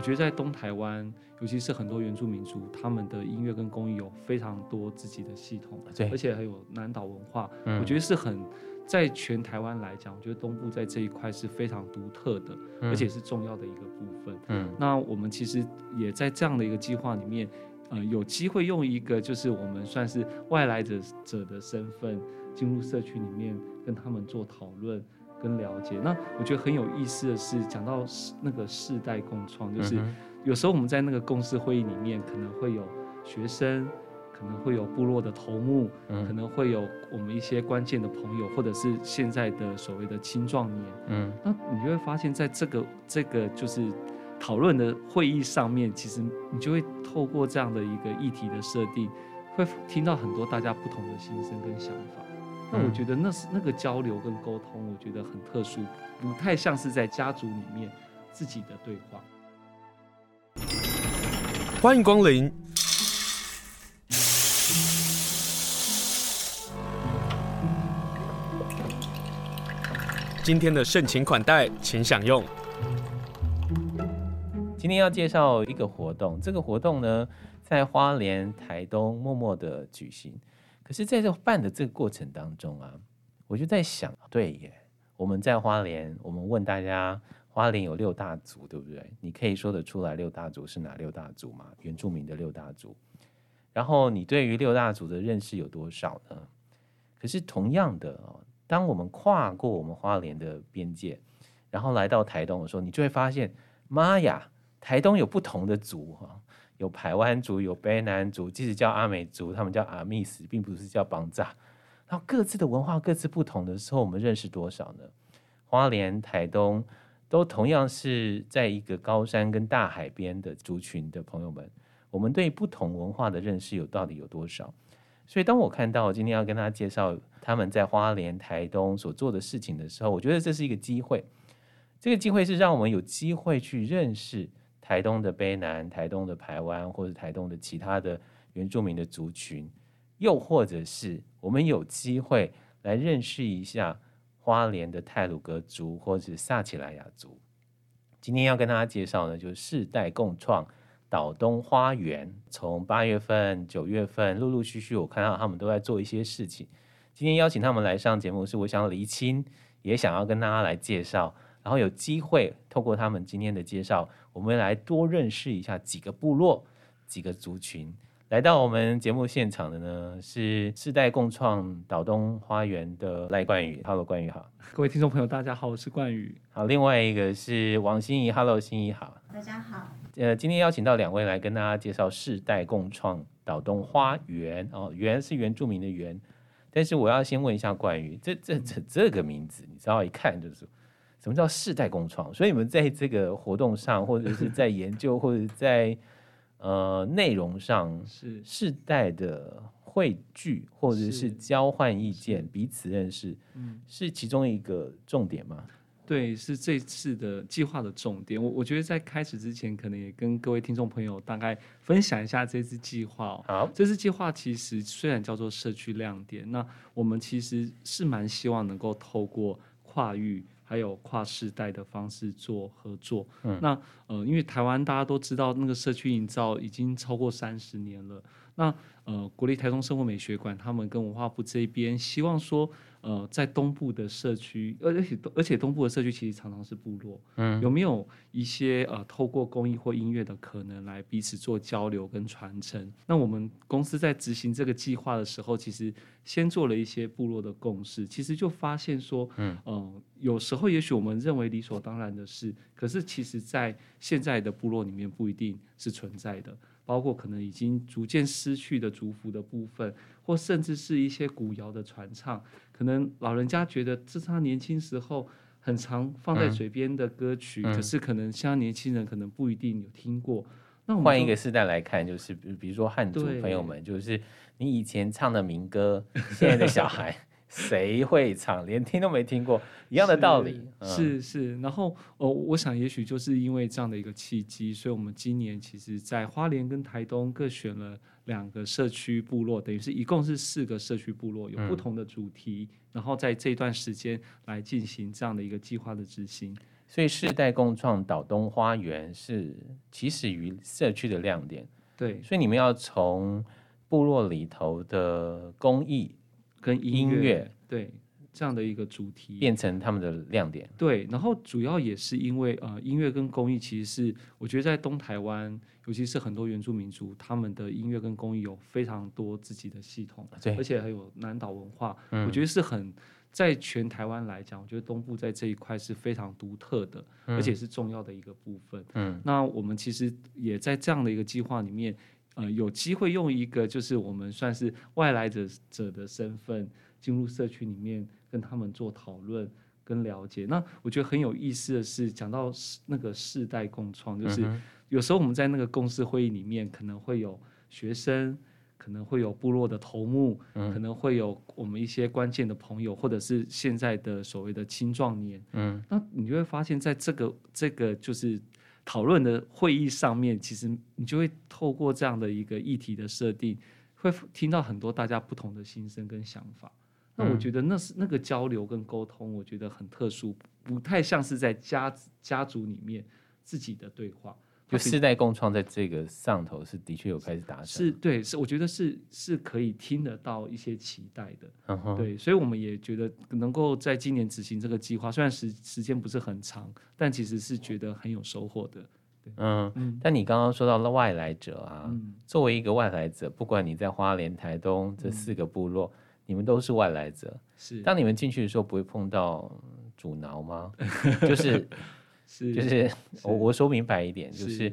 我觉得在东台湾，尤其是很多原住民族，他们的音乐跟工艺有非常多自己的系统，对，而且还有南岛文化，嗯、我觉得是很在全台湾来讲，我觉得东部在这一块是非常独特的，嗯、而且是重要的一个部分。嗯，那我们其实也在这样的一个计划里面，呃，有机会用一个就是我们算是外来者者的身份进入社区里面，跟他们做讨论。跟了解，那我觉得很有意思的是，讲到那个世代共创，就是有时候我们在那个共识会议里面，可能会有学生，可能会有部落的头目，嗯、可能会有我们一些关键的朋友，或者是现在的所谓的青壮年，嗯，那你就会发现，在这个这个就是讨论的会议上面，其实你就会透过这样的一个议题的设定，会听到很多大家不同的心声跟想法。那我觉得那是那个交流跟沟通，我觉得很特殊，不太像是在家族里面自己的对话。欢迎光临。今天的盛情款待，请享用。今天要介绍一个活动，这个活动呢，在花莲、台东默默的举行。可是，在这办的这个过程当中啊，我就在想，对耶，我们在花莲，我们问大家，花莲有六大族，对不对？你可以说得出来六大族是哪六大族吗？原住民的六大族。然后，你对于六大族的认识有多少呢？可是，同样的哦，当我们跨过我们花莲的边界，然后来到台东的时候，你就会发现，妈呀，台东有不同的族哈。有排湾族，有卑南族，即使叫阿美族，他们叫阿密斯，并不是叫邦扎。然后各自的文化各自不同的时候，我们认识多少呢？花莲、台东都同样是在一个高山跟大海边的族群的朋友们，我们对不同文化的认识有到底有多少？所以当我看到今天要跟大家介绍他们在花莲、台东所做的事情的时候，我觉得这是一个机会。这个机会是让我们有机会去认识。台东的卑南、台东的排湾，或者台东的其他的原住民的族群，又或者是我们有机会来认识一下花莲的泰鲁格族，或者是撒奇莱雅族。今天要跟大家介绍的，就是世代共创岛东花园。从八月份、九月份，陆陆续续，我看到他们都在做一些事情。今天邀请他们来上节目，是我想厘清，也想要跟大家来介绍。然后有机会透过他们今天的介绍，我们来多认识一下几个部落、几个族群。来到我们节目现场的呢，是世代共创岛东花园的赖冠宇。Hello，冠宇好。各位听众朋友，大家好，我是冠宇。好，另外一个是王心怡。Hello，心怡好。大家好。呃，今天邀请到两位来跟大家介绍世代共创岛东花园。哦，园是原住民的园，但是我要先问一下冠宇，这这这这个名字，你知道一看就是。什么叫世代共创？所以你们在这个活动上，或者是在研究，或者在呃内容上，是世代的汇聚，或者是交换意见、彼此认识，嗯，是其中一个重点吗？对，是这次的计划的重点。我我觉得在开始之前，可能也跟各位听众朋友大概分享一下这次计划。好，这次计划其实虽然叫做社区亮点，那我们其实是蛮希望能够透过跨域。还有跨世代的方式做合作。嗯，那呃，因为台湾大家都知道，那个社区营造已经超过三十年了。那呃，国立台中生活美学馆他们跟文化部这边希望说，呃，在东部的社区，而且而且东部的社区其实常常是部落，嗯，有没有一些呃透过公益或音乐的可能来彼此做交流跟传承？那我们公司在执行这个计划的时候，其实先做了一些部落的共识，其实就发现说，嗯，呃，有时候也许我们认为理所当然的事，可是其实在现在的部落里面不一定是存在的。包括可能已经逐渐失去的族服的部分，或甚至是一些古谣的传唱，可能老人家觉得这是他年轻时候很常放在嘴边的歌曲，嗯、可是可能现在年轻人可能不一定有听过。那我们换一个时代来看，就是比如说汉族朋友们，就是你以前唱的民歌，现在的小孩。谁会唱？连听都没听过，一样的道理。是、嗯、是，是，然后哦，我想也许就是因为这样的一个契机，所以我们今年其实，在花莲跟台东各选了两个社区部落，等于是一共是四个社区部落，有不同的主题，嗯、然后在这段时间来进行这样的一个计划的执行。所以世代共创岛东花园是起始于社区的亮点。对，所以你们要从部落里头的工艺跟音乐，音乐。对。这样的一个主题。变成他们的亮点，对，然后主要也是因为呃，音乐跟公益其实是我觉得在东台湾，尤其是很多原住民族，他们的音乐跟公益有非常多自己的系统，对，而且还有南岛文化，嗯，我觉得是很在全台湾来讲，我觉得东部在这一块是非常独特的，嗯，而且是重要的一个部分。嗯，那我们其实也在这样的一个计划里面，呃，有机会用一个就是我们算是外来者者的身份进入社区里面。跟他们做讨论跟了解，那我觉得很有意思的是，讲到那个世代共创，就是有时候我们在那个共识会议里面，可能会有学生，可能会有部落的头目，可能会有我们一些关键的朋友，或者是现在的所谓的青壮年，嗯，那你就会发现在这个这个就是讨论的会议上面，其实你就会透过这样的一个议题的设定，会听到很多大家不同的心声跟想法。那我觉得那是那个交流跟沟通，我觉得很特殊，不太像是在家家族里面自己的对话。就世代共创在这个上头是的确有开始达成，是对，是我觉得是是可以听得到一些期待的。嗯、对，所以我们也觉得能够在今年执行这个计划，虽然时时间不是很长，但其实是觉得很有收获的。嗯，嗯，但你刚刚说到了外来者啊，嗯，作为一个外来者，不管你在花莲、台东这四个部落。嗯你们都是外来者，是当你们进去的时候，不会碰到阻挠吗？就是是就是我我说明白一点，就是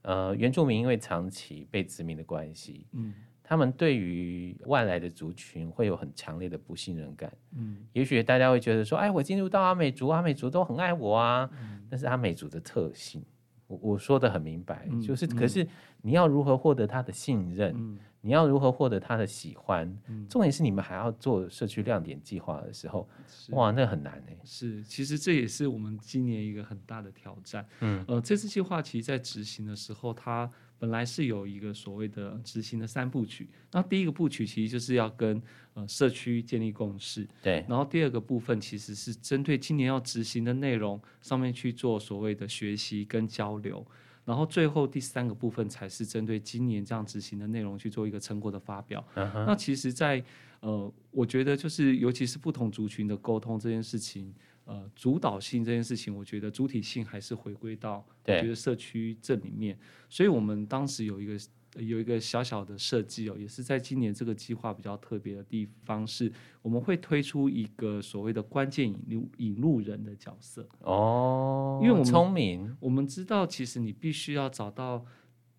呃，原住民因为长期被殖民的关系，嗯，他们对于外来的族群会有很强烈的不信任感，嗯，也许大家会觉得说，哎，我进入到阿美族，阿美族都很爱我啊，嗯，但是阿美族的特性，我我说的很明白，嗯，就是可是你要如何获得他的信任？嗯你要如何获得他的喜欢？嗯，重点是你们还要做社区亮点计划的时候，哇，那很难哎。是，其实这也是我们今年一个很大的挑战。嗯，呃，这次计划其实在执行的时候，它本来是有一个所谓的执行的三部曲。那第一个部曲其实就是要跟呃社区建立共识，对。然后第二个部分其实是针对今年要执行的内容上面去做所谓的学习跟交流。然后最后第三个部分才是针对今年这样执行的内容去做一个成果的发表。Uh -huh. 那其实在，在呃，我觉得就是尤其是不同族群的沟通这件事情，呃，主导性这件事情，我觉得主体性还是回归到我觉得社区这里面。所以我们当时有一个。有一个小小的设计哦，也是在今年这个计划比较特别的地方是，我们会推出一个所谓的关键引路引路人的角色哦，因为我们聪明，我们知道其实你必须要找到，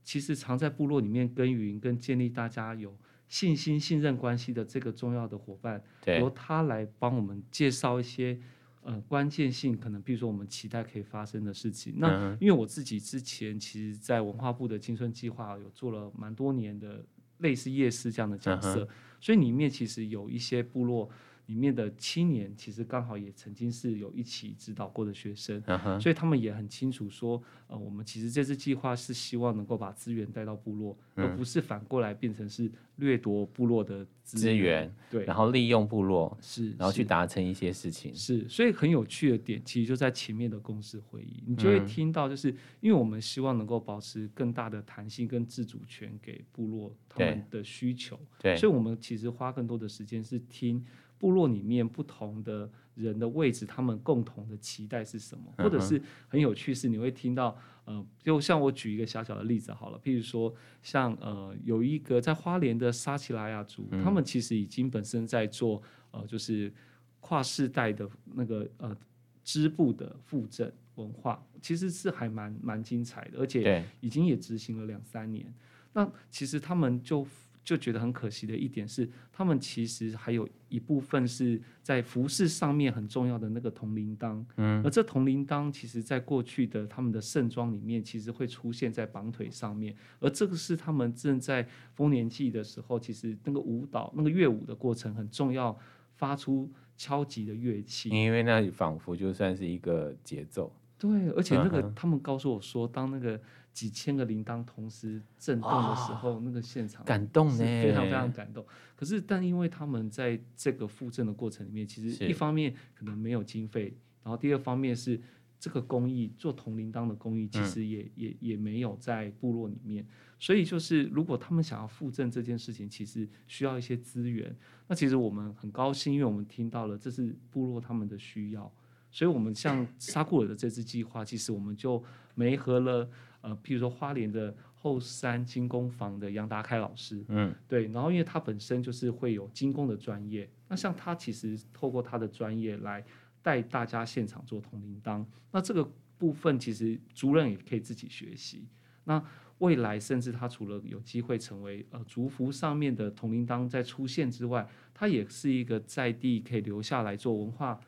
其实常在部落里面耕耘跟建立大家有信心信任关系的这个重要的伙伴，由他来帮我们介绍一些。呃，关键性可能，比如说我们期待可以发生的事情。那因为我自己之前其实，在文化部的青春计划有做了蛮多年的类似夜市这样的角色，所以里面其实有一些部落。里面的青年其实刚好也曾经是有一起指导过的学生，Uh-huh. 所以他们也很清楚说，呃，我们其实这次计划是希望能够把资源带到部落，嗯，而不是反过来变成是掠夺部落的资源，源，对，然后利用部落，是，然后去达成一些事情，是，是，所以很有趣的点，其实就在前面的公司会议，你就会听到，就是因为我们希望能够保持更大的弹性跟自主权给部落他们的需求，对，所以我们其实花更多的时间是听。部落里面不同的人的位置，他们共同的期待是什么？或者是很有趣是，你会听到，呃，就像我举一个小小的例子好了，譬如说，像呃，有一个在花莲的沙奇拉雅族，他们其实已经本身在做呃，就是跨世代的那个呃织布的复振文化，其实是还蛮蛮精彩的，而且已经也执行了两三年。那其实他们就。就觉得很可惜的一点是，他们其实还有一部分是在服饰上面很重要的那个铜铃铛，嗯，而这铜铃铛其实在过去的他们的盛装里面，其实会出现在绑腿上面，而这个是他们正在丰年祭的时候，其实那个舞蹈、那个乐舞的过程很重要，发出敲击的乐器，因为那仿佛就算是一个节奏，对，而且那个他们告诉我说，当那个。几千个铃铛同时震动的时候，哦、那个现场感动呢，非常非常感动。可是，但因为他们在这个复振的过程里面，其实一方面可能没有经费，然后第二方面是这个工艺做铜铃铛的工艺，其实也、嗯、也也没有在部落里面。所以就是如果他们想要复振这件事情，其实需要一些资源。那其实我们很高兴，因为我们听到了这是部落他们的需要。所以，我们像沙库尔的这次计划，其实我们就媒合了呃，譬如说花莲的后山金工坊的杨达开老师，嗯，对，然后因为他本身就是会有金工的专业，那像他其实透过他的专业来带大家现场做铜铃铛，那这个部分其实族人也可以自己学习。那未来甚至他除了有机会成为呃族服上面的铜铃铛在出现之外，他也是一个在地可以留下来做文化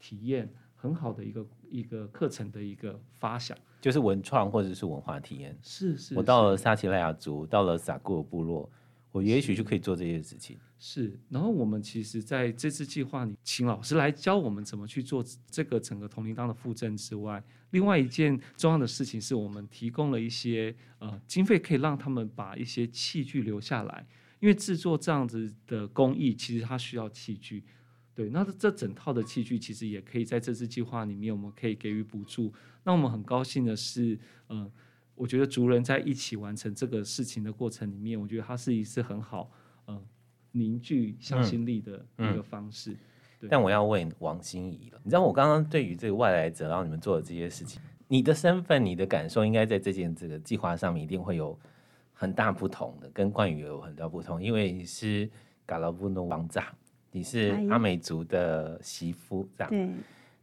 体验。很好的一个一个课程的一个发想，就是文创或者是文化体验。是是，我到了撒奇莱雅族，到了萨库尔部落，我也许就可以做这些事情。是，然后我们其实在这次计划里，请老师来教我们怎么去做这个整个铜铃铛的复振之外，另外一件重要的事情是我们提供了一些呃经费，可以让他们把一些器具留下来，因为制作这样子的工艺，其实它需要器具。对，那这整套的器具其实也可以在这次计划里面，我们可以给予补助。那我们很高兴的是，嗯、呃，我觉得族人在一起完成这个事情的过程里面，我觉得它是一次很好，嗯、呃，凝聚向心力的一个方式。嗯嗯、但我要问王心怡了，你知道我刚刚对于这个外来者，然后你们做的这些事情，你的身份、你的感受，应该在这件这个计划上面一定会有很大不同的，跟冠宇有很大不同，因为你是嘎拉布诺王炸。你是阿美族的媳妇，这样。对。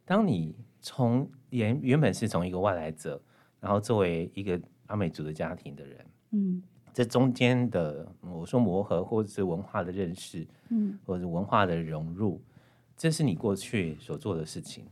当你从原原本是从一个外来者，然后作为一个阿美族的家庭的人，嗯，这中间的我说磨合，或者是文化的认识，嗯，或者是文化的融入，这是你过去所做的事情。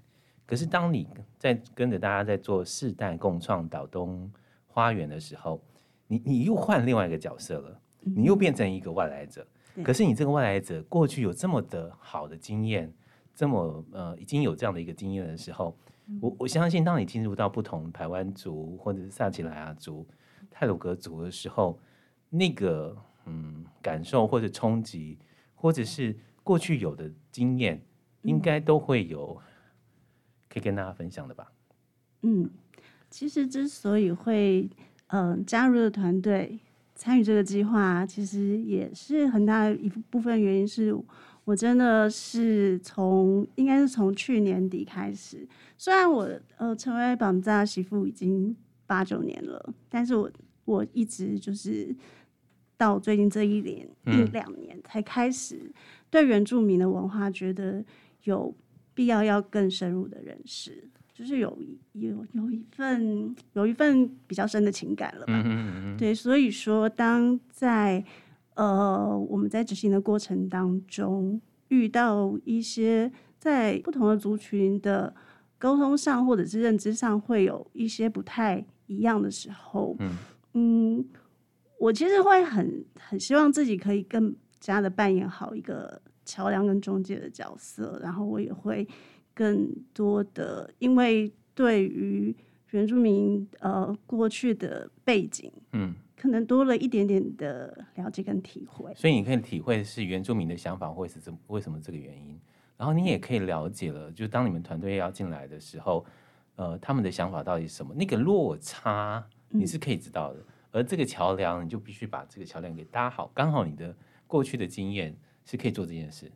可是当你在跟着大家在做世代共创岛东花园的时候，你你又换另外一个角色了，你又变成一个外来者。可是你这个外来者过去有这么的好的经验，这么呃已经有这样的一个经验的时候，我我相信当你进入到不同台湾族或者是萨奇莱亚族、泰鲁格族的时候，那个嗯感受或者冲击，或者是过去有的经验，应该都会有可以跟大家分享的吧？嗯，其实之所以会嗯、呃、加入的团队。参与这个计划，其实也是很大的一部分原因是我真的是从应该是从去年底开始，虽然我呃成为绑架媳妇已经八九年了，但是我我一直就是到最近这一年一两年才开始对原住民的文化觉得有必要要更深入的认识。就是有有有一份有一份比较深的情感了吧？嗯嗯嗯对，所以说当在呃我们在执行的过程当中遇到一些在不同的族群的沟通上或者是认知上会有一些不太一样的时候，嗯，嗯，我其实会很很希望自己可以更加的扮演好一个桥梁跟中介的角色，然后我也会。更多的，因为对于原住民呃过去的背景，嗯，可能多了一点点的了解跟体会，所以你可以体会是原住民的想法会是怎为什么这个原因，然后你也可以了解了，就是当你们团队要进来的时候，呃，他们的想法到底是什么，那个落差你是可以知道的，嗯、而这个桥梁你就必须把这个桥梁给搭好，刚好你的过去的经验是可以做这件事，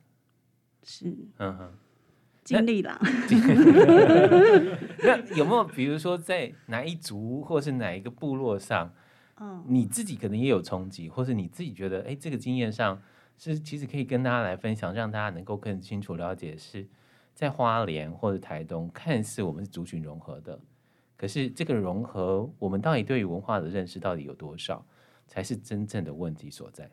是，嗯哼。经历了，那有没有比如说在哪一族或是哪一个部落上，嗯，你自己可能也有冲击，或是你自己觉得，哎，这个经验上是其实可以跟大家来分享，让大家能够更清楚了解，是在花莲或者台东，看似我们是族群融合的，可是这个融合，我们到底对于文化的认识到底有多少，才是真正的问题所在。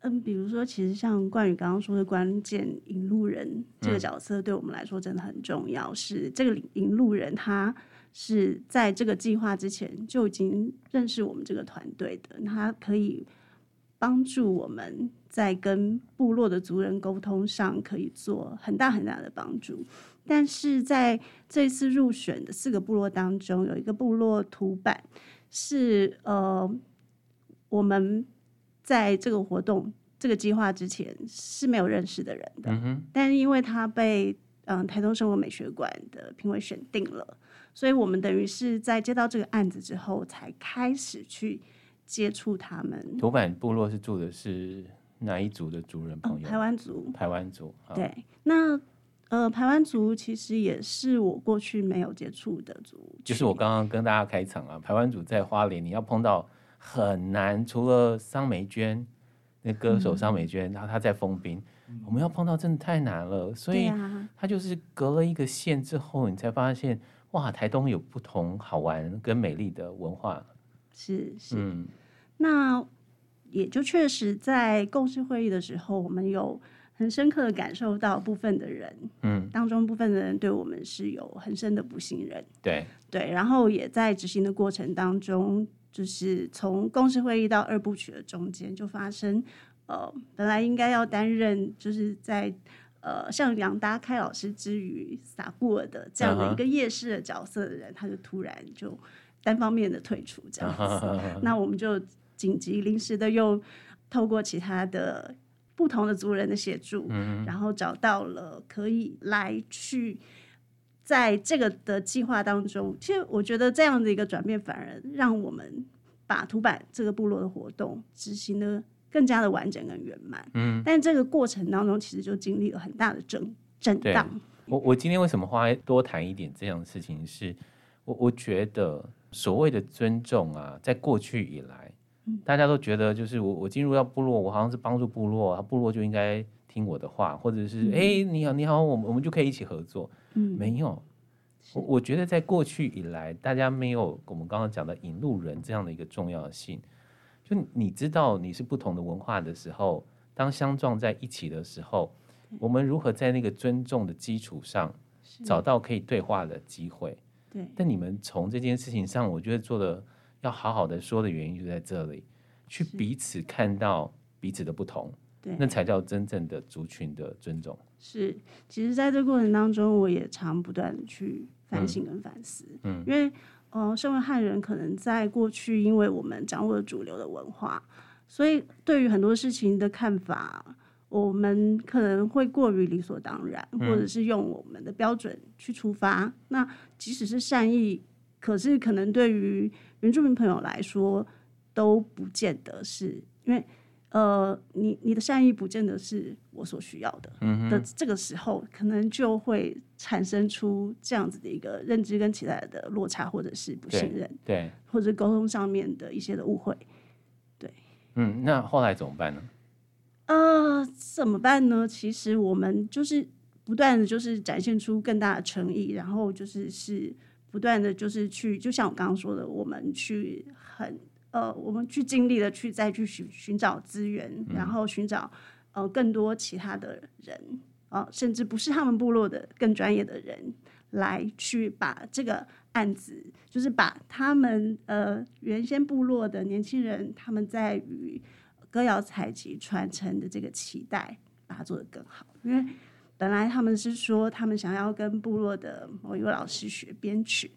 嗯，比如说，其实像冠宇刚刚说的关键引路人这个角色，对我们来说真的很重要。嗯、是这个引路人，他是在这个计划之前就已经认识我们这个团队的，他可以帮助我们在跟部落的族人沟通上可以做很大很大的帮助。但是在这次入选的四个部落当中，有一个部落土版是呃我们。在这个活动、这个计划之前是没有认识的人的，嗯、但是因为他被嗯台东生活美学馆的评委选定了，所以我们等于是在接到这个案子之后，才开始去接触他们。土坂部落是住的是哪一族的族人朋友？台湾族。台湾族。对，那呃，排湾族其实也是我过去没有接触的族。就是我刚刚跟大家开场啊，排湾族在花莲，你要碰到很难，除了桑梅娟。那歌手桑美娟，然后她在丰滨，我们要碰到真的太难了，所以她就是隔了一个县之后，你才发现哇，台东有不同好玩跟美丽的文化。是是，嗯，那也就确实在共识会议的时候，我们有很深刻的感受到部分的人，嗯，当中部分的人对我们是有很深的不信任。对对，然后也在执行的过程当中。就是从共识会议到二部曲的中间，就发生，呃，本来应该要担任就是在呃像杨达开老师之余撒布尔的这样的一个夜市的角色的人，uh -huh. 他就突然就单方面的退出这样子，uh -huh. 那我们就紧急临时的又透过其他的不同的族人的协助，uh. 然后找到了可以来去。在这个的计划当中，其实我觉得这样的一个转变，反而让我们把土坂这个部落的活动执行的更加的完整跟圆满。嗯，但这个过程当中，其实就经历了很大的震震荡。我我今天为什么花多谈一点这样的事情是，是我我觉得所谓的尊重啊，在过去以来，嗯、大家都觉得就是我我进入到部落，我好像是帮助部落，部落就应该听我的话，或者是哎、嗯欸、你好你好，我们我们就可以一起合作。嗯，没有，我我觉得在过去以来，大家没有我们刚刚讲的引路人这样的一个重要性。就你知道你是不同的文化的时候，当相撞在一起的时候，我们如何在那个尊重的基础上找到可以对话的机会？对。但你们从这件事情上，我觉得做的要好好的说的原因就在这里，去彼此看到彼此的不同。对，那才叫真正的族群的尊重。是，其实，在这过程当中，我也常不断的去反省跟反思。嗯，因为，呃，身为汉人，可能在过去，因为我们掌握了主流的文化，所以对于很多事情的看法，我们可能会过于理所当然，或者是用我们的标准去出发。嗯。那即使是善意，可是可能对于原住民朋友来说，都不见得是因为。呃，你你的善意不见得是我所需要的，嗯，的这个时候，可能就会产生出这样子的一个认知跟期待的落差，或者是不信任，对，对或者沟通上面的一些的误会，对，嗯，那后来怎么办呢？呃，怎么办呢？其实我们就是不断的就是展现出更大的诚意，然后就是是不断的就是去，就像我刚刚说的，我们去很。呃，我们去尽力的去再去寻寻找资源，嗯、然后寻找呃更多其他的人啊、呃，甚至不是他们部落的更专业的人来去把这个案子，就是把他们呃原先部落的年轻人他们在于歌谣采集传承的这个期待，把它做得更好。因为本来他们是说他们想要跟部落的某一位老师学编曲。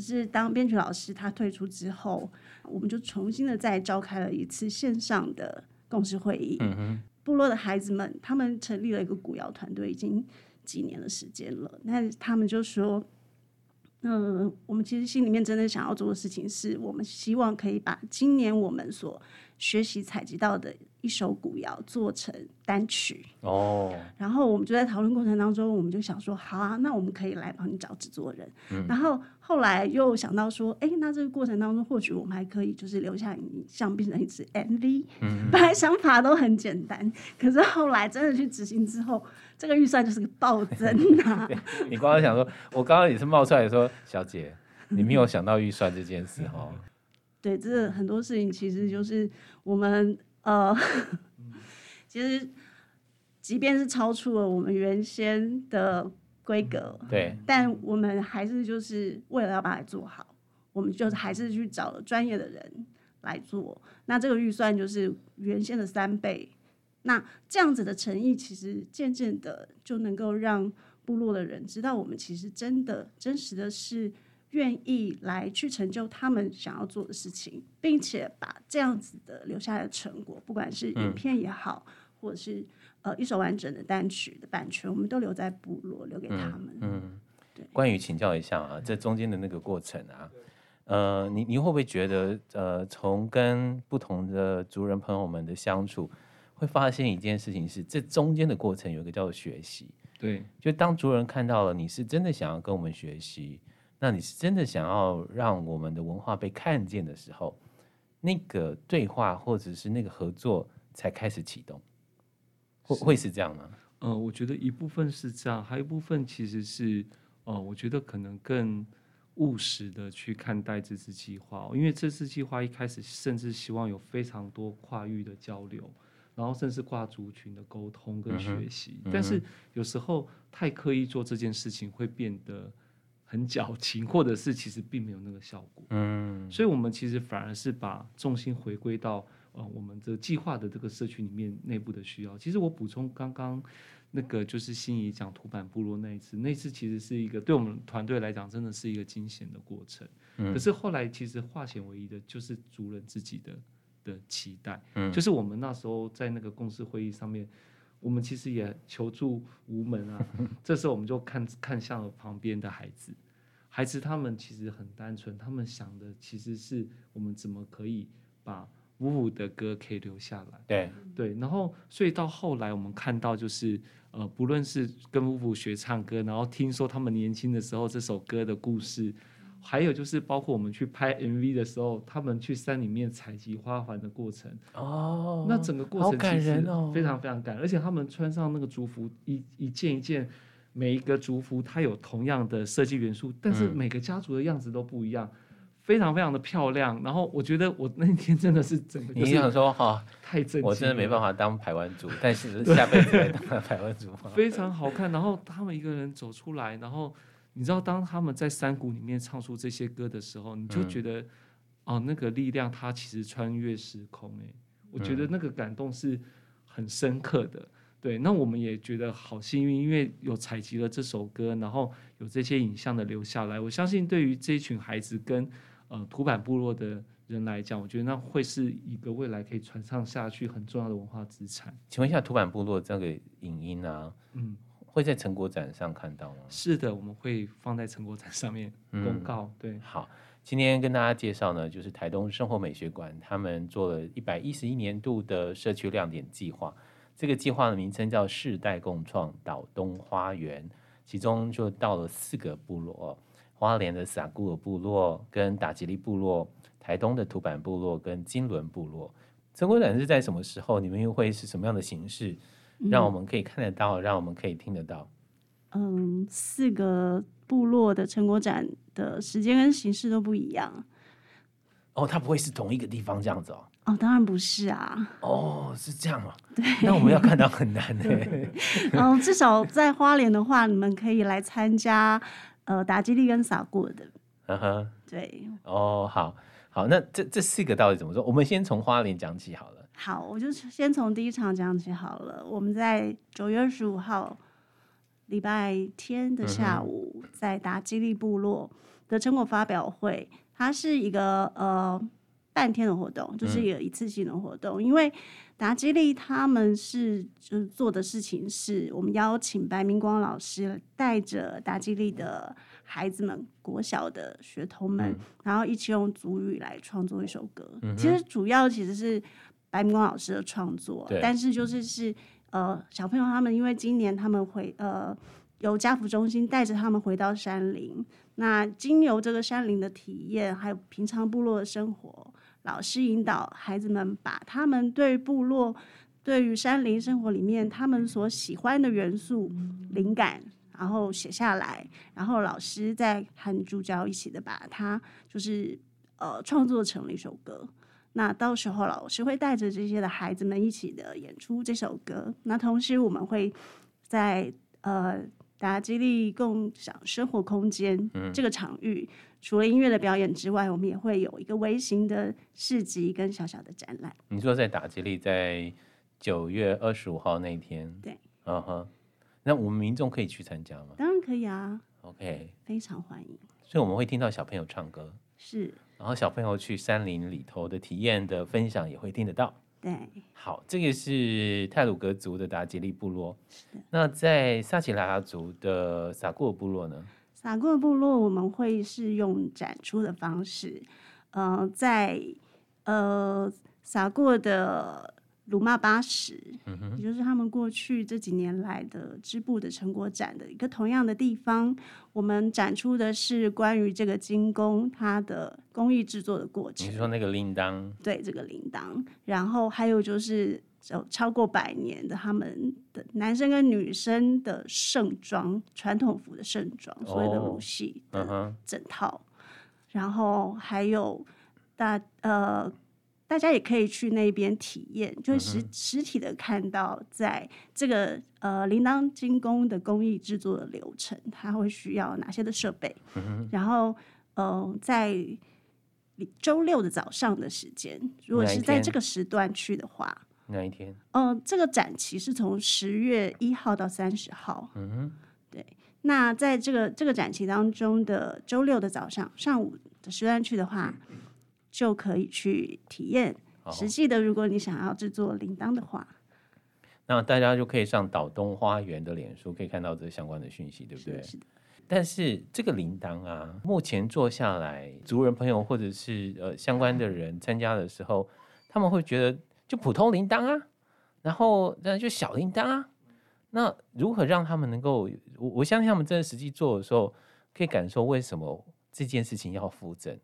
可是，当编曲老师他退出之后，我们就重新的再召开了一次线上的共识会议。嗯。部落的孩子们，他们成立了一个古谣团队，已经几年的时间了。那他们就说：“嗯、呃，我们其实心里面真的想要做的事情，是我们希望可以把今年我们所学习采集到的。”一首古谣做成单曲哦，然后我们就在讨论过程当中，我们就想说，好啊，那我们可以来帮你找制作人。嗯。然后后来又想到说，哎，那这个过程当中，或许我们还可以就是留下影像，变成一支 MV。嗯。本来想法都很简单，可是后来真的去执行之后，这个预算就是个暴增啊。你刚刚想说，我刚刚也是冒出来说，小姐，你没有想到预算这件事哦。对，这很多事情其实就是我们。呃，其实，即便是超出了我们原先的规格，对，但我们还是就是为了要把它做好，我们就还是去找了专业的人来做。那这个预算就是原先的三倍。那这样子的诚意，其实渐渐的就能够让部落的人知道，我们其实真的真实的是。愿意来去成就他们想要做的事情，并且把这样子的留下来的成果，不管是影片也好，嗯、或者是呃一首完整的单曲的版权，我们都留在部落，留给他们。嗯，关于请教一下啊，这中间的那个过程啊，呃，你你会不会觉得，呃，从跟不同的族人朋友们的相处，会发现一件事情是，这中间的过程有一个叫做学习。对，就当族人看到了你是真的想要跟我们学习，那你是真的想要让我们的文化被看见的时候，那个对话或者是那个合作才开始启动，会会是这样吗？呃，我觉得一部分是这样，还有一部分其实是，呃，我觉得可能更务实的去看待这次计划，因为这次计划一开始甚至希望有非常多跨域的交流。然后甚至跨族群的沟通跟学习，嗯嗯、但是有时候太刻意做这件事情会变得很矫情，或者是其实并没有那个效果。嗯，所以我们其实反而是把重心回归到呃我们这计划的这个社区里面内部的需要。其实我补充刚刚那个就是心仪讲土板部落那一次，那一次其实是一个对我们团队来讲真的是一个惊险的过程。嗯、可是后来其实化险为夷的就是族人自己的。的期待，嗯，就是我们那时候在那个公司会议上面，我们其实也求助无门啊。这时候我们就看看向了旁边的孩子，孩子他们其实很单纯，他们想的其实是我们怎么可以把 vuvu 的歌可以留下来。对对，然后所以到后来我们看到就是呃，不论是跟 vuvu 学唱歌，然后听说他们年轻的时候这首歌的故事。还有就是，包括我们去拍 MV 的时候，他们去山里面采集花环的过程哦，那整个过程其实非常非常感人，而且他们穿上那个族服，一一件一件，每一个族服它有同样的设计元素，但是每个家族的样子都不一样，非常非常的漂亮。然后我觉得我那天真的是整个，你想说哈，太震惊，我真的没办法当排湾族，但是下辈子来当排湾族，非常好看。然后他们一个人走出来，然后。你知道，当他们在山谷里面唱出这些歌的时候，你就觉得，嗯、哦，那个力量，它其实穿越时空。诶，我觉得那个感动是很深刻的。对，那我们也觉得好幸运，因为有采集了这首歌，然后有这些影像的留下来。我相信，对于这一群孩子跟呃土板部落的人来讲，我觉得那会是一个未来可以传唱下去很重要的文化资产。请问一下，土板部落这个影音啊，嗯。会在成果展上看到吗？是的，我们会放在成果展上面公告。嗯、对，好，今天跟大家介绍呢，就是台东生活美学馆他们做了一百一十一年度的社区亮点计划。这个计划的名称叫“世代共创岛东花园”，其中就到了四个部落：花莲的撒古尔部落、跟达吉利部落、台东的土坂部落跟金轮部落。成果展是在什么时候？你们又会是什么样的形式？让我们可以看得到，嗯、让我们可以听得到。嗯，四个部落的成果展的时间跟形式都不一样。哦，它不会是同一个地方这样子哦？哦，当然不是啊。哦，是这样啊。对。那我们要看到很难呢。嗯，至少在花莲的话，你们可以来参加呃打击力跟撒过的。嗯哼。对。哦，好，好，那这这四个到底怎么说？我们先从花莲讲起好了。好，我就先从第一场讲起好了。我们在九月二十五号礼拜天的下午，在达基利部落的成果发表会，它是一个呃半天的活动，就是一个一次性的活动。因为达基利他们是就是做的事情是，我们邀请白明光老师带着达基利的孩子们、国小的学童们，然后一起用族语来创作一首歌。其实主要其实是。白明光老师的创作，对。但是就是是呃小朋友他们因为今年他们回呃由家福中心带着他们回到山林，那经由这个山林的体验，还有平常部落的生活，老师引导孩子们把他们对部落、对于山林生活里面他们所喜欢的元素、灵感，然后写下来，然后老师再和助教一起的把它就是呃创作成了一首歌。那到时候老师会带着这些的孩子们一起的演出这首歌。那同时我们会在呃打击利共享生活空间这个场域，嗯、除了音乐的表演之外，我们也会有一个微型的市集跟小小的展览。你说在打击利在九月二十五号那一天？对，嗯哼。那我们民众可以去参加吗？当然可以啊。OK，非常欢迎。所以我们会听到小朋友唱歌。是。然后小朋友去山林里头的体验的分享也会听得到。对，好，这个是泰鲁格族的达吉利部落。那在撒奇拉雅族的撒过部落呢？撒过部落我们会是用展出的方式，呃，在呃撒过的。鲁骂八十，也就是他们过去这几年来的织布的成果展的一个同样的地方。我们展出的是关于这个金工它的工艺制作的过程。你说那个铃铛？对，这个铃铛。然后还有就是有超过百年的他们的男生跟女生的盛装，传统服的盛装，所谓的鲁系的整套。Oh, uh. 然后还有大呃。大家也可以去那边体验，就是实实体的看到，在这个呃铃铛精工的工艺制作的流程，它会需要哪些的设备。然后，呃，在周六的早上的时间，如果是在这个时段去的话，哪一天？呃，这个展期是从十月一号到三十号。嗯哼，对。那在这个这个展期当中的周六的早上上午的时段去的话。嗯就可以去体验实际的。如果你想要制作铃铛的话，那大家就可以上岛东花园的脸书，可以看到这相关的讯息，对不对？是的。但是这个铃铛啊，目前做下来，族人朋友或者是呃相关的人参加的时候，他们会觉得就普通铃铛啊，然后那就小铃铛啊。那如何让他们能够？我我相信他们真的实际做的时候，可以感受为什么这件事情要复振。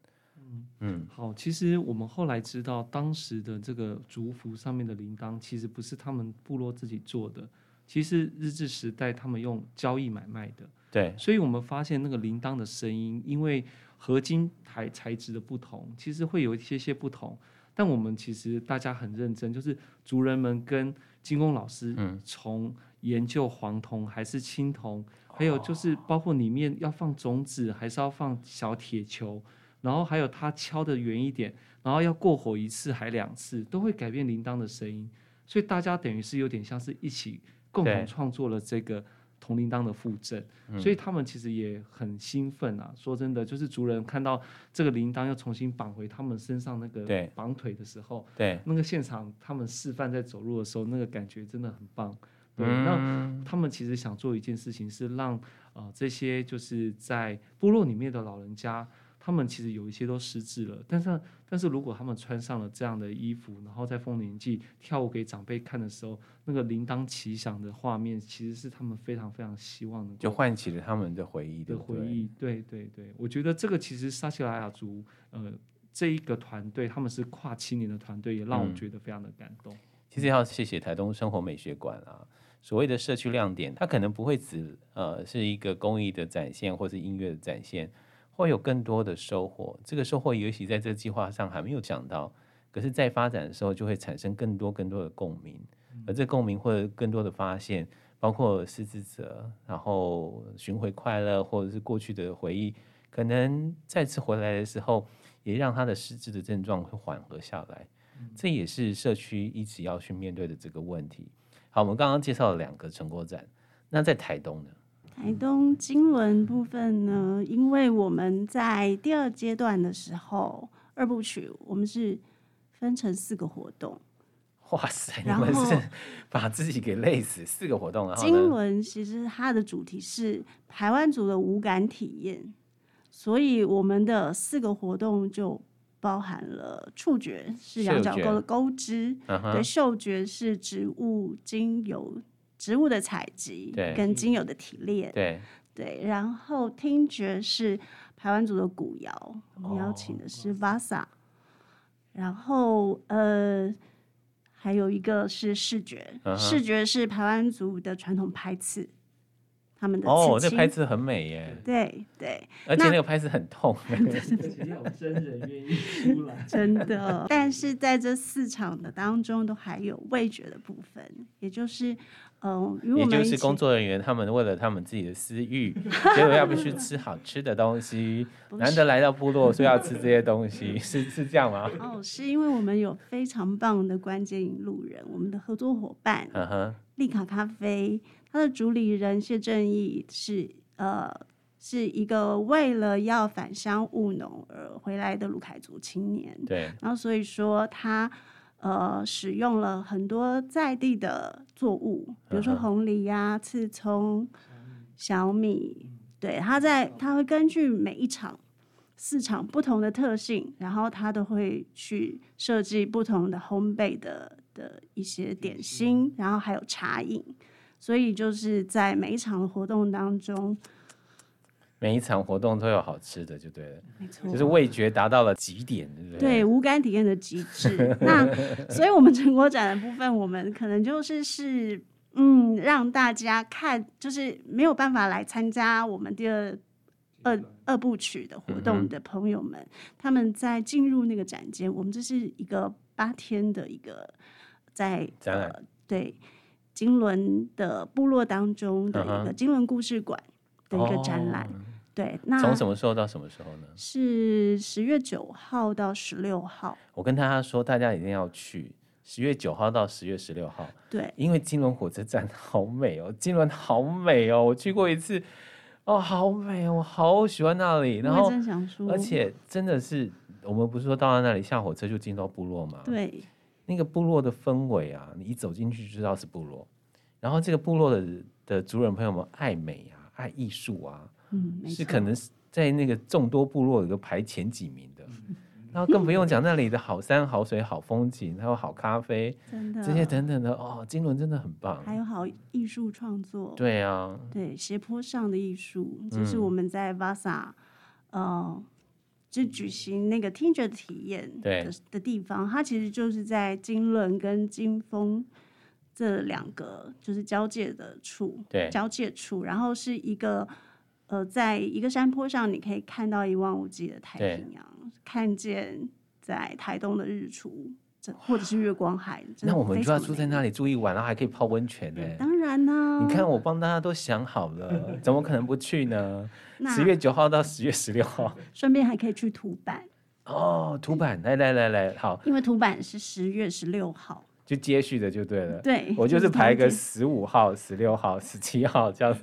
嗯，好，其实我们后来知道，当时的这个族服上面的铃铛，其实不是他们部落自己做的，其实日治时代他们用交易买卖的。对，所以我们发现那个铃铛的声音，因为合金材材质的不同，其实会有一些些不同。但我们其实大家很认真，就是族人们跟金工老师，从研究黄铜还是青铜，还有就是包括里面要放种子还是要放小铁球。然后还有它敲的圆一点，然后要过火一次还两次，都会改变铃铛的声音。所以大家等于是有点像是一起共同创作了这个铜铃铛的复振，对所以他们其实也很兴奋啊。说真的，就是族人看到这个铃铛要重新绑回他们身上那个绑腿的时候，对那个现场他们示范在走路的时候，那个感觉真的很棒。对，嗯、那他们其实想做一件事情，是让呃这些就是在部落里面的老人家。他们其实有一些都失智了，但是但是如果他们穿上了这样的衣服，然后在丰年祭跳舞给长辈看的时候，那个铃铛齐响的画面，其实是他们非常非常希望的，就唤起了他们的回忆的回忆。对对对，我觉得这个其实撒奇拉雅族呃这一个团队，他们是跨青年的团队，也让我觉得非常的感动。嗯、其实要谢谢台东生活美学馆啊，所谓的社区亮点，它可能不会只呃是一个公益的展现，或是音乐的展现。会有更多的收获，这个收获也许在这个计划上还没有讲到，可是，在发展的时候就会产生更多更多的共鸣，而这共鸣或者更多的发现，包括失智者，然后寻回快乐，或者是过去的回忆，可能再次回来的时候，也让他的失智的症状会缓和下来，这也是社区一直要去面对的这个问题。好，我们刚刚介绍了两个成果展，那在台东呢？台东金轮部分呢，因为我们在第二阶段的时候，二部曲我们是分成四个活动。哇塞，你们是把自己给累死，四个活动。金轮其实它的主题是台湾族的五感体验，所以我们的四个活动就包含了触觉是羊角沟的钩织，对，uh. 嗅觉是植物精油。植物的采集跟精油的提炼，对对，然后听觉是台湾族的古谣，我们邀请的是 Vasa，然后呃还有一个是视觉，uh huh. 视觉是台湾族的传统拍刺。他们的哦，这拍子很美耶。对对，而且那个拍子很痛。有真人愿意出来，真的。但是在这四场的当中，都还有味觉的部分，也就是，嗯，也就是工作人员他们为了他们自己的私欲，结果要不去吃好吃的东西，难得来到部落，所以要吃这些东西，是是这样吗？哦，是因为我们有非常棒的关键引路人，我们的合作伙伴，嗯哼，丽卡咖啡。他的主理人谢正义是呃，是一个为了要返乡务农而回来的卢凯族青年。对，然后所以说他呃使用了很多在地的作物，比如说红梨呀、刺葱、小米，对，它在它会根据每一场市场不同的特性，然后它都会去设计不同的烘焙的的一些点心，然后还有茶饮，所以就是在每一场活动当中。每一场活动都有好吃的，就对了，没错，就是味觉达到了极点，对不对？对，无感体验的极致。那 所以，我们成果展的部分，我们可能就是是嗯，让大家看，就是没有办法来参加我们第二二二部曲的活动的朋友们，嗯、他们在进入那个展间，我们这是一个八天的一个在展览、呃，对，金轮的部落当中的一个金轮故事馆。的一个展览，哦、对，那从什么时候到什么时候呢？是十月九号到十六号。我跟大家说，大家一定要去十月九号到十月十六号。对，因为金轮火车站 好美哦，金轮好美哦，我去过一次，哦，好美哦，我好喜欢那里。然后，而且真的是，我们不是说到了那里下火车就进到部落吗？对，那个部落的氛围啊，你一走进去就知道是部落。然后这个部落的的族人朋友们爱美啊。爱艺术啊，嗯，是可能是在那个众多部落里头排前几名的，嗯、然后更不用讲那里的好山好水好风景，还有好咖啡，真的，这些等等的哦，金轮真的很棒，还有好艺术创作，对啊，对斜坡上的艺术，就是我们在 Vasa，、嗯、呃，就举行那个听觉体验的对的地方，它其实就是在金轮跟金峰。这两个就是交界的处，对，交界处，然后是一个呃，在一个山坡上，你可以看到一望无际的太平洋，看见在台东的日出，或者是月光海。那我们就要住在那里住一晚，然后还可以泡温泉呢。当然呢，你看我帮大家都想好了，怎么可能不去呢？十月九号到十月十六号，顺便还可以去土板哦，土板，来来来来，好，因为土板是十月十六号。就接续的就对了，对，我就是排个十五号、十六号、十七号这样。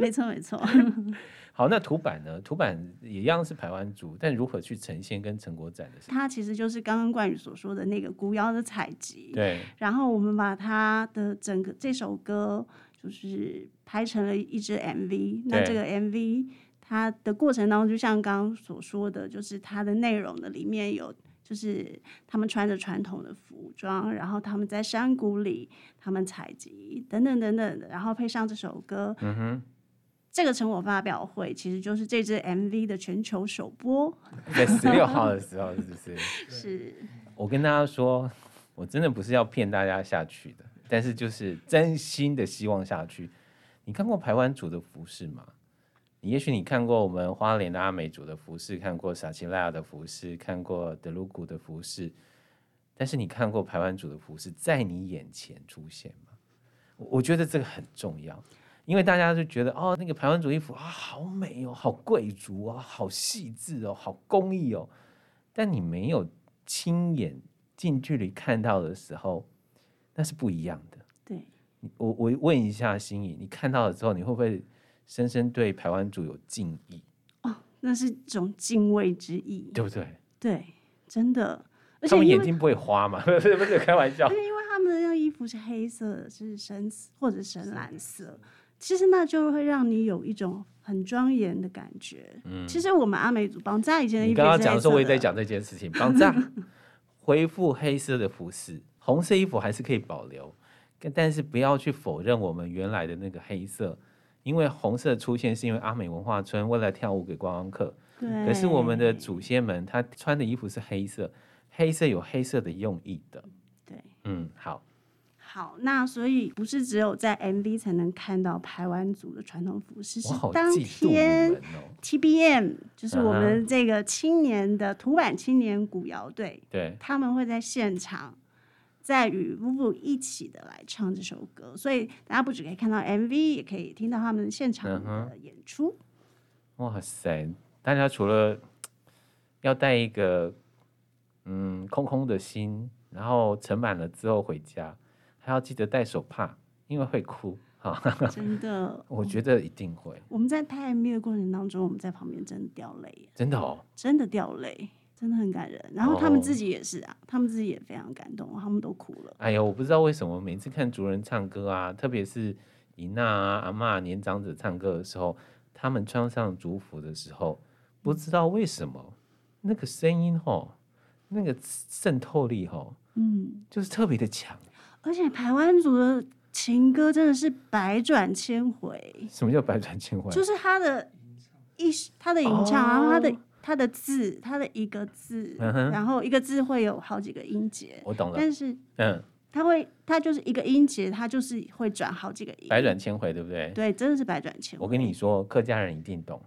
没错没错。好，那图版呢？图版也一样是排湾族，但如何去呈现跟成果展的？它其实就是刚刚冠宇所说的那个古谣的采集。对。然后我们把它的整个这首歌就是拍成了一支 MV。那这个 MV 它的过程当中，就像刚刚所说的，就是它的内容的里面有。就是他们穿着传统的服装，然后他们在山谷里，他们采集等等等等的，然后配上这首歌。嗯哼，这个成果发表会其实就是这支 MV 的全球首播，在十六号的时候，是不是？是。我跟大家说，我真的不是要骗大家下去的，但是就是真心的希望下去。你看过排湾族的服饰吗？你也许你看过我们花莲的阿美族的服饰，看过撒奇莱雅的服饰，看过德鲁古的服饰，但是你看过排湾族的服饰在你眼前出现吗？我觉得这个很重要，因为大家就觉得哦，那个排湾族衣服啊，好美哦，好贵族哦，好细致哦，好工艺哦，但你没有亲眼近距离看到的时候，那是不一样的。对，我我问一下心怡，你看到了之后，你会不会？深深对排湾族有敬意哦，那是种敬畏之意，对不对？对，真的。他们眼睛不会花嘛？不是不是开玩笑。因为他们的那衣服是黑色，是深或者深蓝色，其实那就会让你有一种很庄严的感觉。嗯，其实我们阿美族绑扎以前的衣服，刚刚讲的时候我也在讲这件事情，绑扎 恢复黑色的服饰，红色衣服还是可以保留，但是不要去否认我们原来的那个黑色。因为红色出现是因为阿美文化村为了跳舞给观光客，对。可是我们的祖先们他穿的衣服是黑色，黑色有黑色的用意的。对，嗯，好。好，那所以不是只有在 MV 才能看到排湾族的传统服饰，是当天 TBM 就是我们这个青年的土坂青年古谣队，对，他们会在现场。在与 vuvu 一起的来唱这首歌，所以大家不只可以看到 MV，也可以听到他们现场的演出。嗯、哇塞！大家除了要带一个嗯空空的心，然后盛满了之后回家，还要记得戴手帕，因为会哭哈。真的，我觉得一定会。我们在拍 MV 的过程当中，我们在旁边真的掉泪，真的哦，真的掉泪。真的很感人，然后他们自己也是啊，哦、他们自己也非常感动，他们都哭了。哎呀，我不知道为什么每次看族人唱歌啊，特别是伊娜啊、阿嬷年长者唱歌的时候，他们穿上族服的时候，不知道为什么那个声音吼，那个渗透力吼，嗯，就是特别的强。而且台湾族的情歌真的是百转千回。什么叫百转千回？就是他的一他的吟唱，哦、然后他的他的字，他的一个字，嗯、然后一个字会有好几个音节。我懂了。但是，嗯，他会，他就是一个音节，他就是会转好几个音。百转千回，对不对？对，真的是百转千回。我跟你说，客家人一定懂。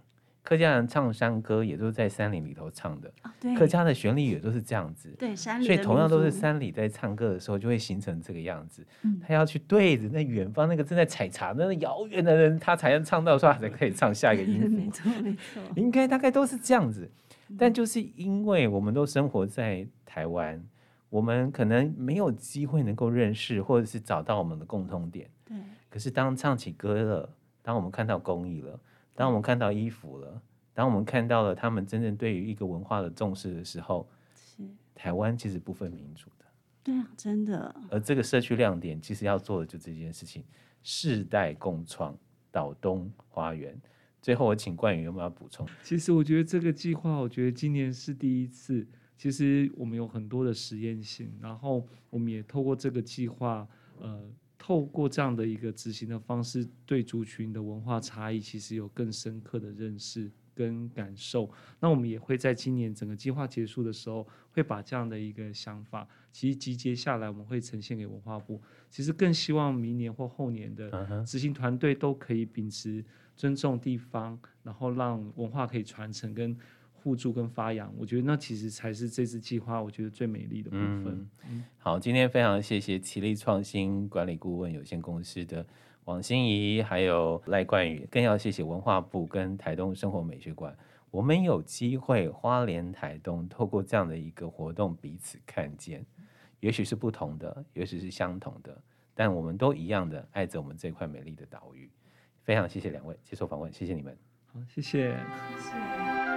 客家人唱山歌也都是在山林里头唱的，哦、客家的旋律也都是这样子。对，山里所以同样都是山里在唱歌的时候，就会形成这个样子。嗯、他要去对着那远方那个正在采茶那个遥远的人，他才能唱到，说他才可以唱下一个音符。没错，没错。应该大概都是这样子，但就是因为我们都生活在台湾，我们可能没有机会能够认识或者是找到我们的共通点。对。可是当唱起歌了，当我们看到公益了。当我们看到衣服了，当我们看到了他们真正对于一个文化的重视的时候，是台湾其实不分民族的，对啊，真的。而这个社区亮点其实要做的就这件事情，世代共创岛东花园。最后，我请冠宇有没有要补充？其实我觉得这个计划，我觉得今年是第一次。其实我们有很多的实验性，然后我们也透过这个计划，呃。透过这样的一个执行的方式，对族群的文化差异其实有更深刻的认识跟感受。那我们也会在今年整个计划结束的时候，会把这样的一个想法，其实集结下来，我们会呈现给文化部。其实更希望明年或后年的执行团队都可以秉持尊重地方，然后让文化可以传承跟。互助跟发扬，我觉得那其实才是这次计划我觉得最美丽的部分。嗯，好，今天非常谢谢奇力创新管理顾问有限公司的王心怡，还有赖冠宇，更要谢谢文化部跟台东生活美学馆。我们有机会花莲台东透过这样的一个活动彼此看见，也许是不同的，也许是相同的，但我们都一样的爱着我们这块美丽的岛屿。非常谢谢两位接受访问，谢谢你们。好，谢谢。谢谢。